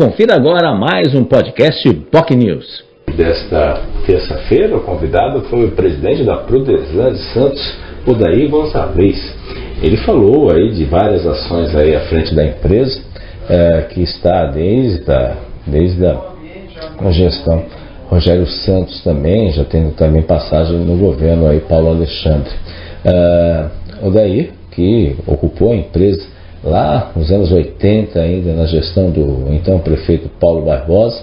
Confira agora mais um podcast POC News. Desta terça-feira, o convidado foi o presidente da Prudesan de Santos, Odaí Gonçalves. Ele falou aí de várias ações aí à frente da empresa, é, que está desde a, desde a gestão Rogério Santos também, já tendo também passagem no governo aí, Paulo Alexandre. É, Odaí, que ocupou a empresa lá nos anos 80 ainda na gestão do então prefeito Paulo Barbosa,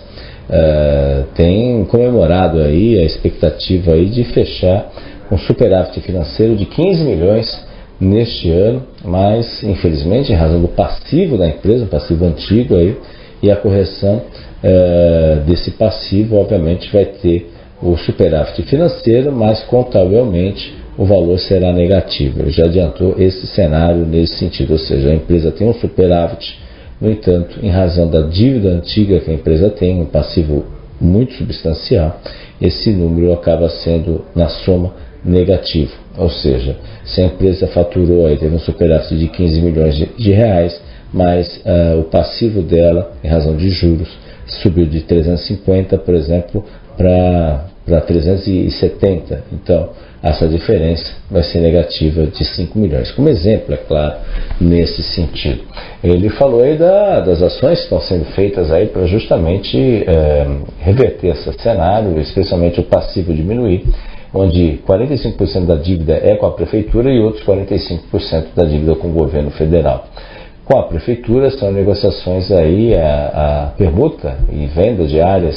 uh, tem comemorado aí a expectativa aí de fechar um superávit financeiro de 15 milhões neste ano, mas infelizmente em razão do passivo da empresa, um passivo antigo aí, e a correção uh, desse passivo obviamente vai ter o superávit financeiro, mas contabilmente o valor será negativo. Ele já adiantou esse cenário nesse sentido, ou seja, a empresa tem um superávit, no entanto, em razão da dívida antiga que a empresa tem, um passivo muito substancial, esse número acaba sendo, na soma, negativo. Ou seja, se a empresa faturou aí, teve um superávit de 15 milhões de, de reais, mas uh, o passivo dela, em razão de juros, subiu de 350, por exemplo, para 370. Então, essa diferença vai ser negativa de 5 milhões. Como exemplo, é claro, nesse sentido. Ele falou aí da, das ações que estão sendo feitas aí para justamente é, reverter esse cenário, especialmente o passivo diminuir, onde 45% da dívida é com a prefeitura e outros 45% da dívida com o governo federal com a prefeitura são negociações aí a, a, permuta e venda de áreas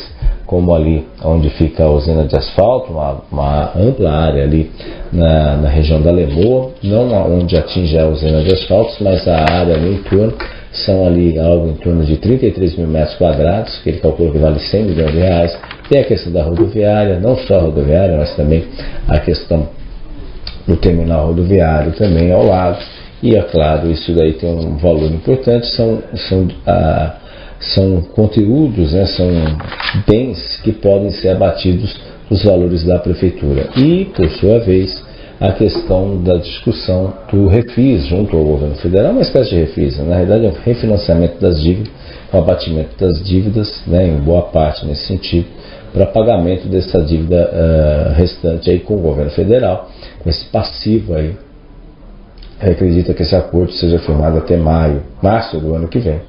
como ali onde fica a usina de asfalto, uma, uma ampla área ali na, na, região da Lemoa, não onde atinge a usina de asfalto, mas a área ali em torno são ali algo em torno de 33 mil metros quadrados, que ele calcula que vale 100 milhões de reais. Tem a questão da rodoviária, não só a rodoviária, mas também a questão do terminal rodoviário também ao lado e é claro, isso daí tem um valor importante, são, são, ah, são conteúdos, né, são bens que podem ser abatidos dos valores da prefeitura. E, por sua vez, a questão da discussão do refis junto ao governo federal, uma espécie de refis, na realidade é um refinanciamento das dívidas, um abatimento das dívidas, né, em boa parte nesse sentido, para pagamento dessa dívida uh, restante aí com o governo federal, com esse passivo aí acredita que esse acordo seja firmado até maio, março do ano que vem.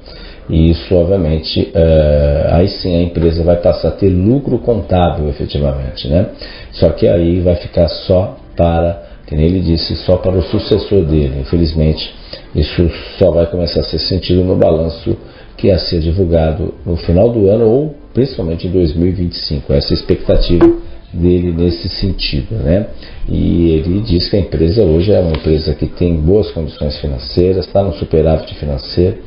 E isso, obviamente, uh, aí sim a empresa vai passar a ter lucro contábil efetivamente, né? Só que aí vai ficar só para, como ele disse, só para o sucessor dele. Infelizmente, isso só vai começar a ser sentido no balanço que ia ser divulgado no final do ano ou principalmente em 2025. Essa é a expectativa dele nesse sentido, né? E ele diz que a empresa hoje é uma empresa que tem boas condições financeiras, está no superávit financeiro,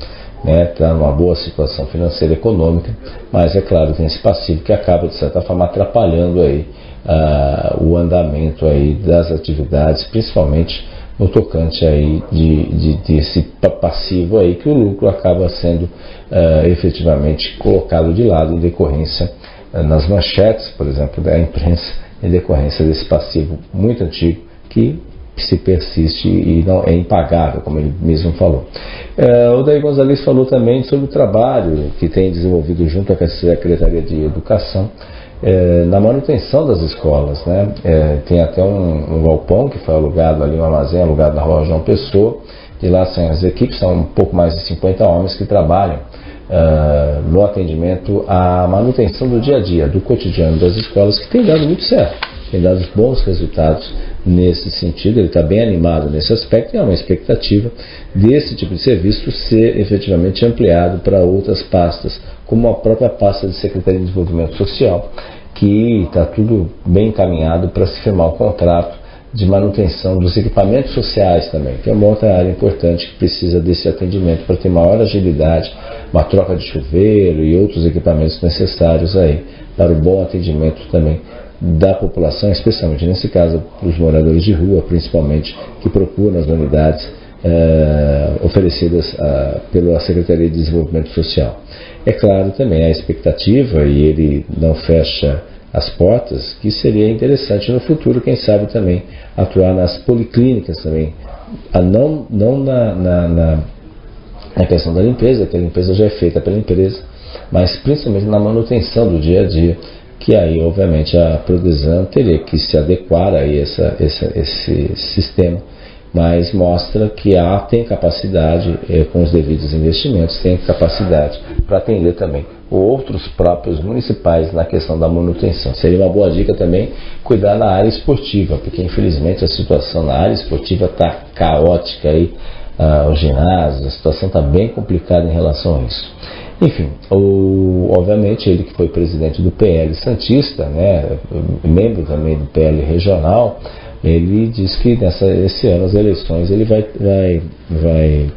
né? Está numa boa situação financeira e econômica, mas é claro tem esse passivo que acaba de certa forma atrapalhando aí uh, o andamento aí das atividades, principalmente no tocante aí de, de, desse passivo aí que o lucro acaba sendo uh, efetivamente colocado de lado em decorrência nas manchetes, por exemplo, da imprensa, em decorrência desse passivo muito antigo que se persiste e não é impagável, como ele mesmo falou. É, o Daí Gonzalez falou também sobre o trabalho que tem desenvolvido junto à Secretaria de Educação é, na manutenção das escolas. Né? É, tem até um, um, galpão que foi alugado ali, um armazém alugado na rua João Pessoa, e lá são as equipes, são um pouco mais de 50 homens que trabalham uh, no atendimento à manutenção do dia a dia, do cotidiano das escolas, que tem dado muito certo, tem dado bons resultados nesse sentido. Ele está bem animado nesse aspecto e há uma expectativa desse tipo de serviço ser efetivamente ampliado para outras pastas, como a própria pasta de Secretaria de Desenvolvimento Social, que está tudo bem encaminhado para se firmar o contrato de manutenção dos equipamentos sociais também, que é uma outra área importante que precisa desse atendimento para ter maior agilidade, uma troca de chuveiro e outros equipamentos necessários aí para o bom atendimento também da população, especialmente nesse caso os moradores de rua, principalmente que procuram as unidades eh, oferecidas uh, pela Secretaria de Desenvolvimento Social. É claro também a expectativa e ele não fecha as portas, que seria interessante no futuro, quem sabe também atuar nas policlínicas também, a não, não na, na, na, na questão da limpeza, que a limpeza já é feita pela empresa, mas principalmente na manutenção do dia a dia, que aí obviamente a Prodesan teria que se adequar a essa, essa, esse sistema mas mostra que a tem capacidade, eh, com os devidos investimentos, tem capacidade para atender também outros próprios municipais na questão da manutenção. Seria uma boa dica também cuidar na área esportiva, porque infelizmente a situação na área esportiva está caótica aí, ah, os ginásios, a situação está bem complicada em relação a isso. Enfim, o, obviamente ele que foi presidente do PL Santista, né, membro também do PL regional, ele diz que nessa, esse ano as eleições ele vai, vai, vai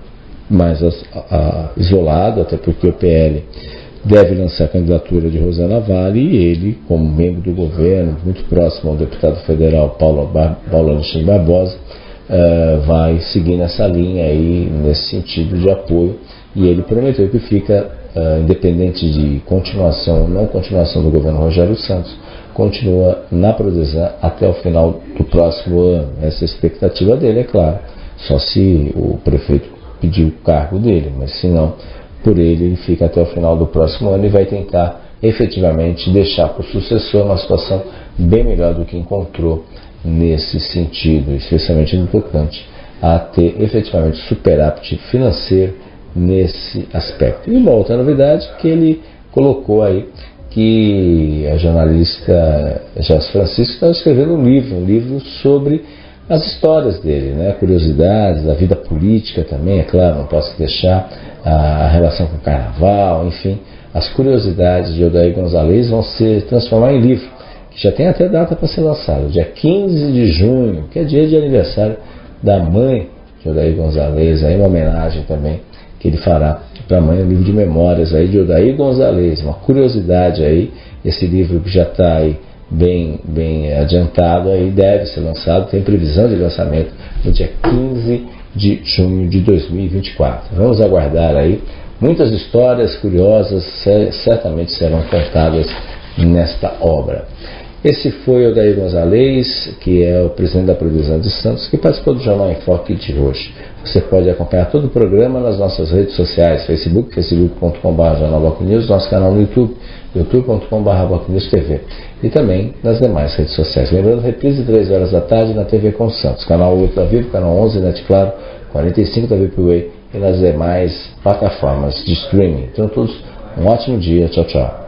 mais a, isolado, até porque o PL deve lançar a candidatura de Rosana Vale e ele, como membro do governo, muito próximo ao deputado federal Paulo, Paulo Alexandre Barbosa, uh, vai seguir nessa linha aí, nesse sentido de apoio, e ele prometeu que fica, uh, independente de continuação ou não continuação do governo Rogério Santos, continua na Prodesan até o final do próximo ano. Essa é a expectativa dele, é claro. Só se o prefeito pedir o cargo dele, mas se não, por ele, ele fica até o final do próximo ano e vai tentar efetivamente deixar para o sucessor uma situação bem melhor do que encontrou nesse sentido, especialmente no tocante a ter efetivamente superávit financeiro nesse aspecto. E uma outra novidade que ele colocou aí que a jornalista Jess Francisco estava escrevendo um livro, um livro sobre as histórias dele, né? curiosidades da vida política também, é claro, não posso deixar a relação com o carnaval, enfim, as curiosidades de Odair Gonzalez vão se transformar em livro, já tem até data para ser lançado, dia 15 de junho, que é dia de aniversário da mãe de Odair Gonzalez, aí uma homenagem também que ele fará para amanhã, um livro de memórias aí de Odair Gonzalez, uma curiosidade aí, esse livro que já está aí bem, bem adiantado aí, deve ser lançado, tem previsão de lançamento no dia 15 de junho de 2024. Vamos aguardar aí, muitas histórias curiosas certamente serão contadas nesta obra. Esse foi o Daí Gonzalez, que é o presidente da Provisão de Santos, que participou do Jornal em Foque de hoje. Você pode acompanhar todo o programa nas nossas redes sociais, Facebook, facebook.com.br News, nosso canal no YouTube, youtube.com.br e também nas demais redes sociais. Lembrando, reprise 3 horas da tarde na TV com Santos, canal 8 da Vivo, canal 11 Net Claro, 45 da VPWay e nas demais plataformas de streaming. Então, todos um ótimo dia. Tchau, tchau.